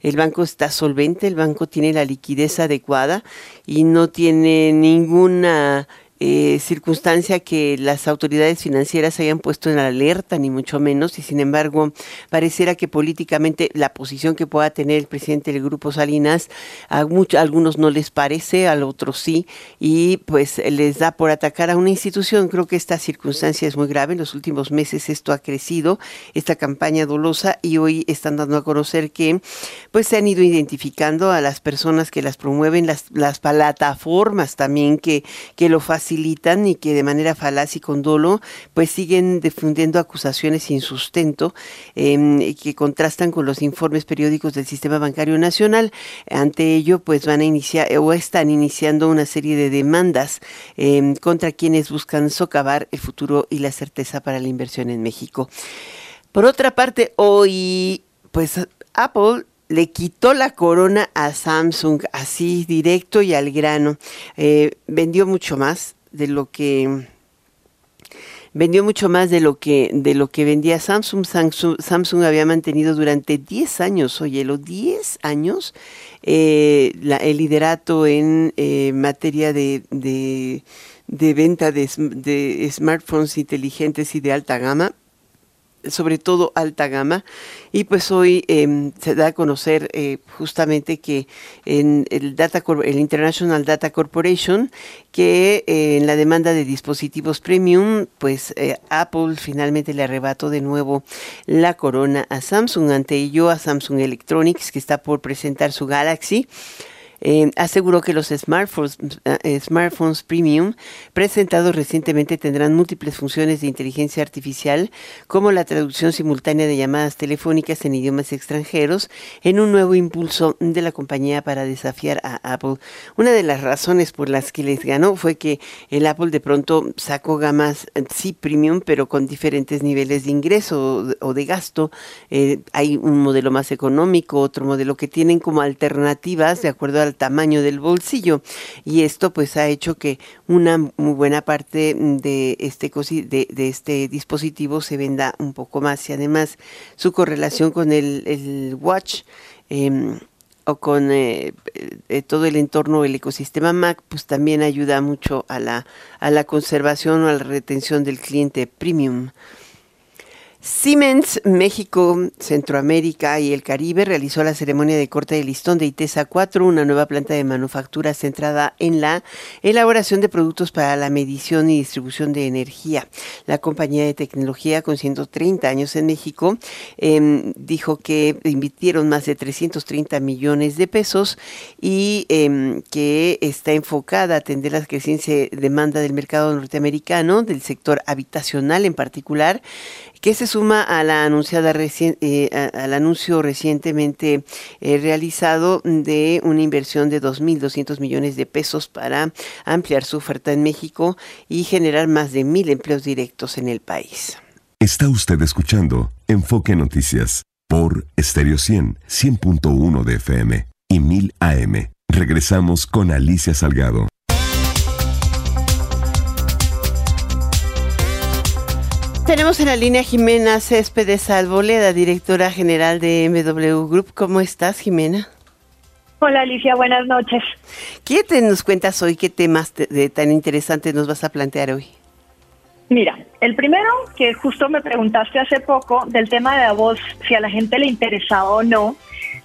El banco está solvente, el banco tiene la liquidez adecuada y no tiene ninguna eh, circunstancia que las autoridades financieras hayan puesto en alerta, ni mucho menos, y sin embargo pareciera que políticamente la posición que pueda tener el presidente del Grupo Salinas, a, muchos, algunos no les parece, a otros sí, y pues les da por atacar a una institución. Creo que esta circunstancia es muy grave. En los últimos meses esto ha crecido, esta campaña dolosa, y hoy están dando a conocer que pues se han ido identificando a las personas que las promueven, las, las plataformas también que, que lo facilitan y que de manera falaz y con dolo pues siguen difundiendo acusaciones sin sustento em, que contrastan con los informes periódicos del sistema bancario nacional. Ante ello pues van a iniciar o están iniciando una serie de demandas em, contra quienes buscan socavar el futuro y la certeza para la inversión en México. Por otra parte, hoy pues Apple le quitó la corona a Samsung, así directo y al grano. Eh, vendió mucho más, de lo que vendió mucho más de lo que de lo que vendía Samsung. Samsung, había mantenido durante 10 años, oye, los 10 años, eh, el liderato en eh, materia de, de, venta de, de, smartphones inteligentes y de alta gama sobre todo alta gama. Y pues hoy em, se da a conocer eh, justamente que en el, Data el International Data Corporation, que eh, en la demanda de dispositivos premium, pues eh, Apple finalmente le arrebató de nuevo la corona a Samsung. Ante ello, a Samsung Electronics, que está por presentar su Galaxy. Eh, aseguró que los smartphones, eh, smartphones premium presentados recientemente tendrán múltiples funciones de inteligencia artificial, como la traducción simultánea de llamadas telefónicas en idiomas extranjeros, en un nuevo impulso de la compañía para desafiar a Apple. Una de las razones por las que les ganó fue que el Apple de pronto sacó gamas, eh, sí, premium, pero con diferentes niveles de ingreso o de gasto. hay un modelo más económico, otro modelo que tienen como alternativas, de acuerdo a tamaño del bolsillo. Y esto pues ha hecho que una muy buena parte de este, de, de este dispositivo se venda un poco más y además su correlación con el, el Watch em, o con eh, eh, todo el entorno, el ecosistema Mac, pues también ayuda mucho a la, a la conservación o a la retención del cliente premium. Siemens México, Centroamérica y el Caribe realizó la ceremonia de corte de listón de ITESA 4, una nueva planta de manufactura centrada en la elaboración de productos para la medición y distribución de energía. La compañía de tecnología con 130 años en México em, dijo que invirtieron más de 330 millones de pesos y em, que está enfocada a atender la creciente demanda del mercado norteamericano, del sector habitacional en particular que se suma eh, al anuncio recientemente eh, realizado de una inversión de 2.200 millones de pesos para ampliar su oferta en México y generar más de mil empleos directos en el país. Está usted escuchando Enfoque Noticias por Stereo 100, 100.1 de FM y 1000 AM. Regresamos con Alicia Salgado. Tenemos en la línea Jimena Céspedes Alboleda, directora general de MW Group. ¿Cómo estás, Jimena? Hola, Alicia, buenas noches. ¿Qué te nos cuentas hoy? ¿Qué temas de tan interesantes nos vas a plantear hoy? Mira, el primero que justo me preguntaste hace poco del tema de la voz, si a la gente le interesaba o no.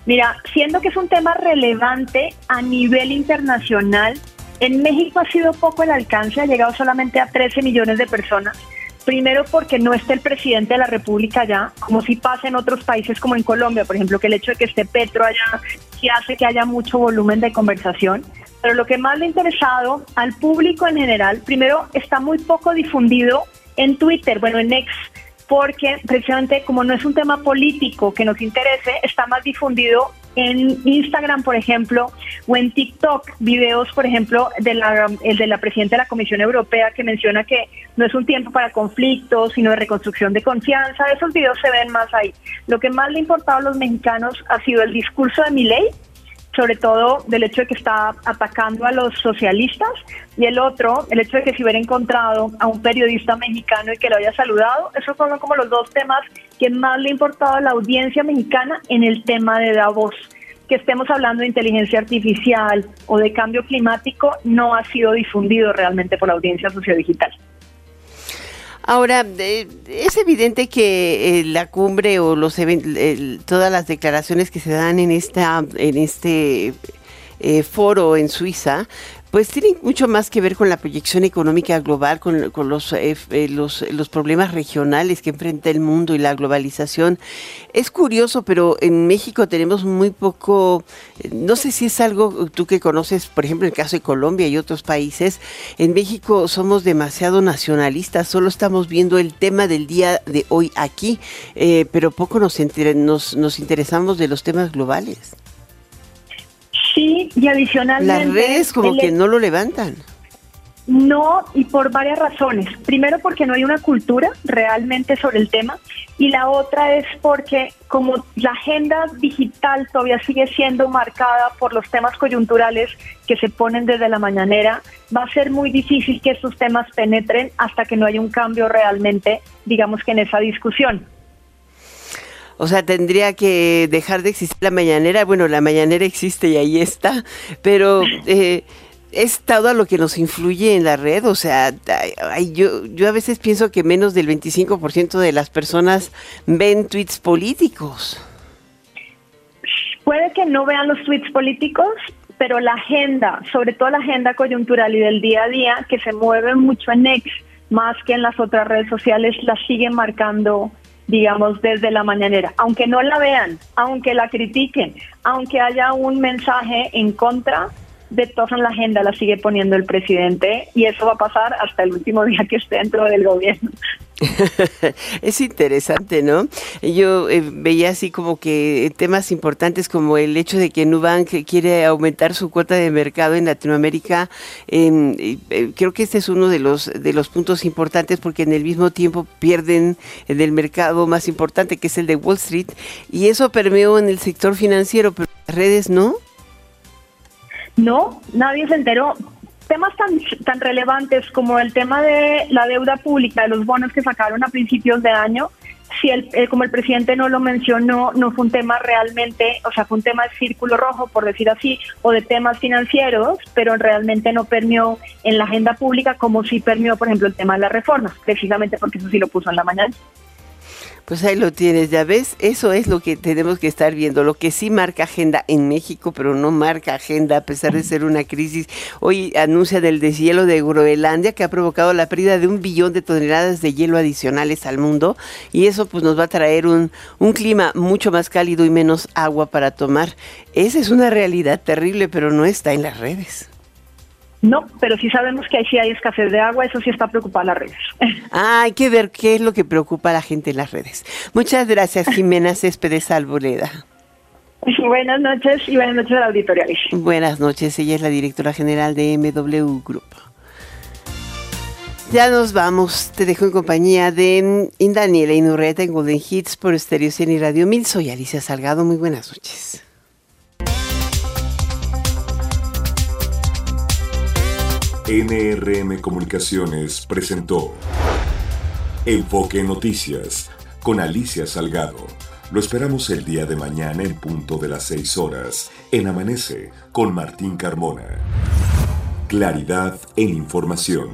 Mira, siendo que es un tema relevante a nivel internacional, en México ha sido poco el alcance, ha llegado solamente a 13 millones de personas Primero porque no esté el presidente de la República allá, como si pasa en otros países como en Colombia, por ejemplo, que el hecho de que esté Petro allá sí hace que haya mucho volumen de conversación. Pero lo que más le ha interesado al público en general, primero está muy poco difundido en Twitter, bueno, en X, porque precisamente como no es un tema político que nos interese, está más difundido en Instagram, por ejemplo, o en TikTok, videos, por ejemplo, de la, el de la presidenta de la Comisión Europea que menciona que no es un tiempo para conflictos, sino de reconstrucción de confianza. Esos videos se ven más ahí. Lo que más le ha importado a los mexicanos ha sido el discurso de Milei, sobre todo del hecho de que está atacando a los socialistas y el otro, el hecho de que se hubiera encontrado a un periodista mexicano y que lo haya saludado, esos son como los dos temas que más le ha importado a la audiencia mexicana en el tema de Davos. Que estemos hablando de inteligencia artificial o de cambio climático no ha sido difundido realmente por la audiencia sociodigital. Ahora, es evidente que eh, la cumbre o los todas las declaraciones que se dan en esta en este eh, foro en Suiza pues tienen mucho más que ver con la proyección económica global, con, los, eh, eh, los, problemas regionales que enfrenta el mundo y la globalización. Es curioso, pero en México tenemos muy poco, eh, no sé si es algo tú que conoces, por ejemplo, el caso de Colombia y otros países, en México somos demasiado nacionalistas, solo estamos viendo el tema del día de hoy aquí, pero poco nos, nos, nos interesamos de los temas globales. Sí, y adicionalmente... Las redes como que no lo levantan. No, y por varias razones. Primero porque no hay una cultura realmente sobre el tema y la otra es porque como la agenda digital todavía sigue siendo marcada por los temas coyunturales que se ponen desde la mañanera, va a ser muy difícil que estos temas penetren hasta que no haya un cambio realmente, digamos que en esa discusión. O sea, tendría que dejar de existir la mañanera. Bueno, la mañanera existe y ahí está, pero eh, es todo lo que nos influye en la red. O sea, yo, yo a veces pienso que menos del 25% de las personas ven tweets políticos. Puede que no vean los tweets políticos, pero la agenda, sobre todo la agenda coyuntural y del día a día, que se mueve mucho en X, más que en las otras redes sociales, la siguen marcando digamos, desde la mañanera, aunque no la vean, aunque la critiquen, aunque haya un mensaje en contra, de todas en la agenda la sigue poniendo el presidente y eso va a pasar hasta el último día que esté dentro del gobierno. *laughs* es interesante, ¿no? Yo eh, veía así como que temas importantes como el hecho de que Nubank quiere aumentar su cuota de mercado en Latinoamérica. Eh, creo que este es uno de los de los puntos importantes porque en el mismo tiempo pierden del mercado más importante que es el de Wall Street y eso permeó en el sector financiero, pero las redes no. No, nadie se enteró. Temas tan, tan relevantes como el tema de la deuda pública, de los bonos que sacaron a principios de año, si el, eh, como el presidente no lo mencionó, no fue un tema realmente, o sea, fue un tema de círculo rojo, por decir así, o de temas financieros, pero realmente no permeó en la agenda pública como sí permeó, por ejemplo, el tema de la reforma, precisamente porque eso sí lo puso en la mañana. Pues ahí lo tienes, ya ves, eso es lo que tenemos que estar viendo, lo que sí marca agenda en México, pero no marca agenda a pesar de ser una crisis. Hoy anuncia del deshielo de Groenlandia que ha provocado la pérdida de un billón de toneladas de hielo adicionales al mundo y eso pues nos va a traer un, un clima mucho más cálido y menos agua para tomar. Esa es una realidad terrible, pero no está en las redes. No, pero sí sabemos que ahí sí hay escasez de agua, eso sí está preocupado las redes. *laughs* Ah, hay que ver qué es lo que preocupa a la gente en las redes. Muchas gracias, Jimena Céspedes Alboleda. Buenas noches y buenas noches a la auditoría. Buenas noches, ella es la directora general de MW Group. Ya nos vamos, te dejo en compañía de Daniela Inurreta en Golden Hits por Stereo Cien y Radio Mil. Soy Alicia Salgado, muy buenas noches. NRM Comunicaciones presentó Enfoque Noticias con Alicia Salgado. Lo esperamos el día de mañana en punto de las 6 horas en Amanece con Martín Carmona. Claridad en información.